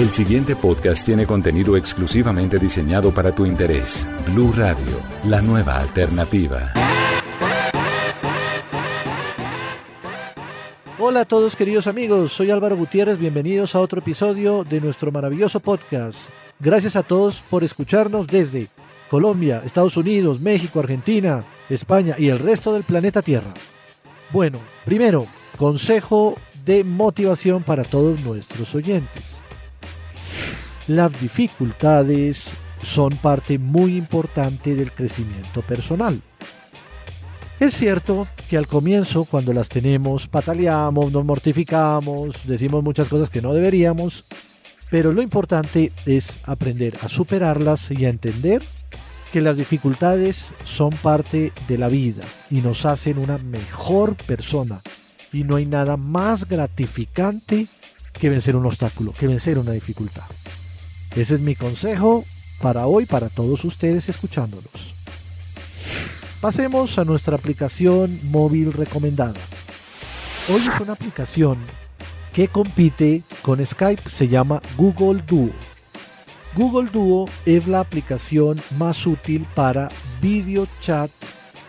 El siguiente podcast tiene contenido exclusivamente diseñado para tu interés. Blue Radio, la nueva alternativa. Hola a todos queridos amigos, soy Álvaro Gutiérrez, bienvenidos a otro episodio de nuestro maravilloso podcast. Gracias a todos por escucharnos desde Colombia, Estados Unidos, México, Argentina, España y el resto del planeta Tierra. Bueno, primero, consejo de motivación para todos nuestros oyentes. Las dificultades son parte muy importante del crecimiento personal. Es cierto que al comienzo, cuando las tenemos, pataleamos, nos mortificamos, decimos muchas cosas que no deberíamos, pero lo importante es aprender a superarlas y a entender que las dificultades son parte de la vida y nos hacen una mejor persona. Y no hay nada más gratificante que vencer un obstáculo, que vencer una dificultad. Ese es mi consejo para hoy, para todos ustedes escuchándonos. Pasemos a nuestra aplicación móvil recomendada. Hoy es una aplicación que compite con Skype, se llama Google Duo. Google Duo es la aplicación más útil para video chat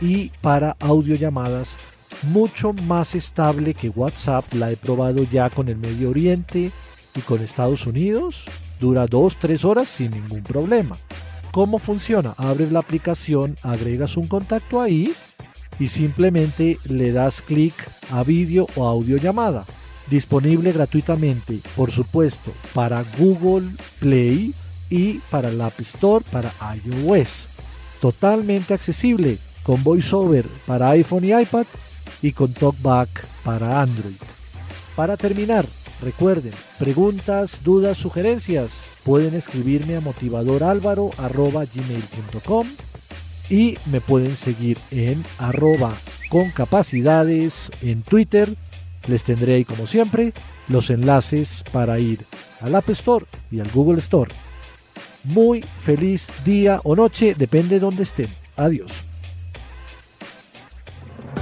y para audiollamadas, mucho más estable que WhatsApp. La he probado ya con el Medio Oriente y con Estados Unidos Dura 2-3 horas sin ningún problema. ¿Cómo funciona? Abres la aplicación, agregas un contacto ahí y simplemente le das clic a vídeo o audio llamada. Disponible gratuitamente, por supuesto, para Google Play y para el App Store para iOS. Totalmente accesible con VoiceOver para iPhone y iPad y con TalkBack para Android. Para terminar, Recuerden, preguntas, dudas, sugerencias, pueden escribirme a motivadoralvaro.gmail.com y me pueden seguir en arroba con capacidades en Twitter. Les tendré ahí como siempre los enlaces para ir al App Store y al Google Store. Muy feliz día o noche, depende de donde estén. Adiós.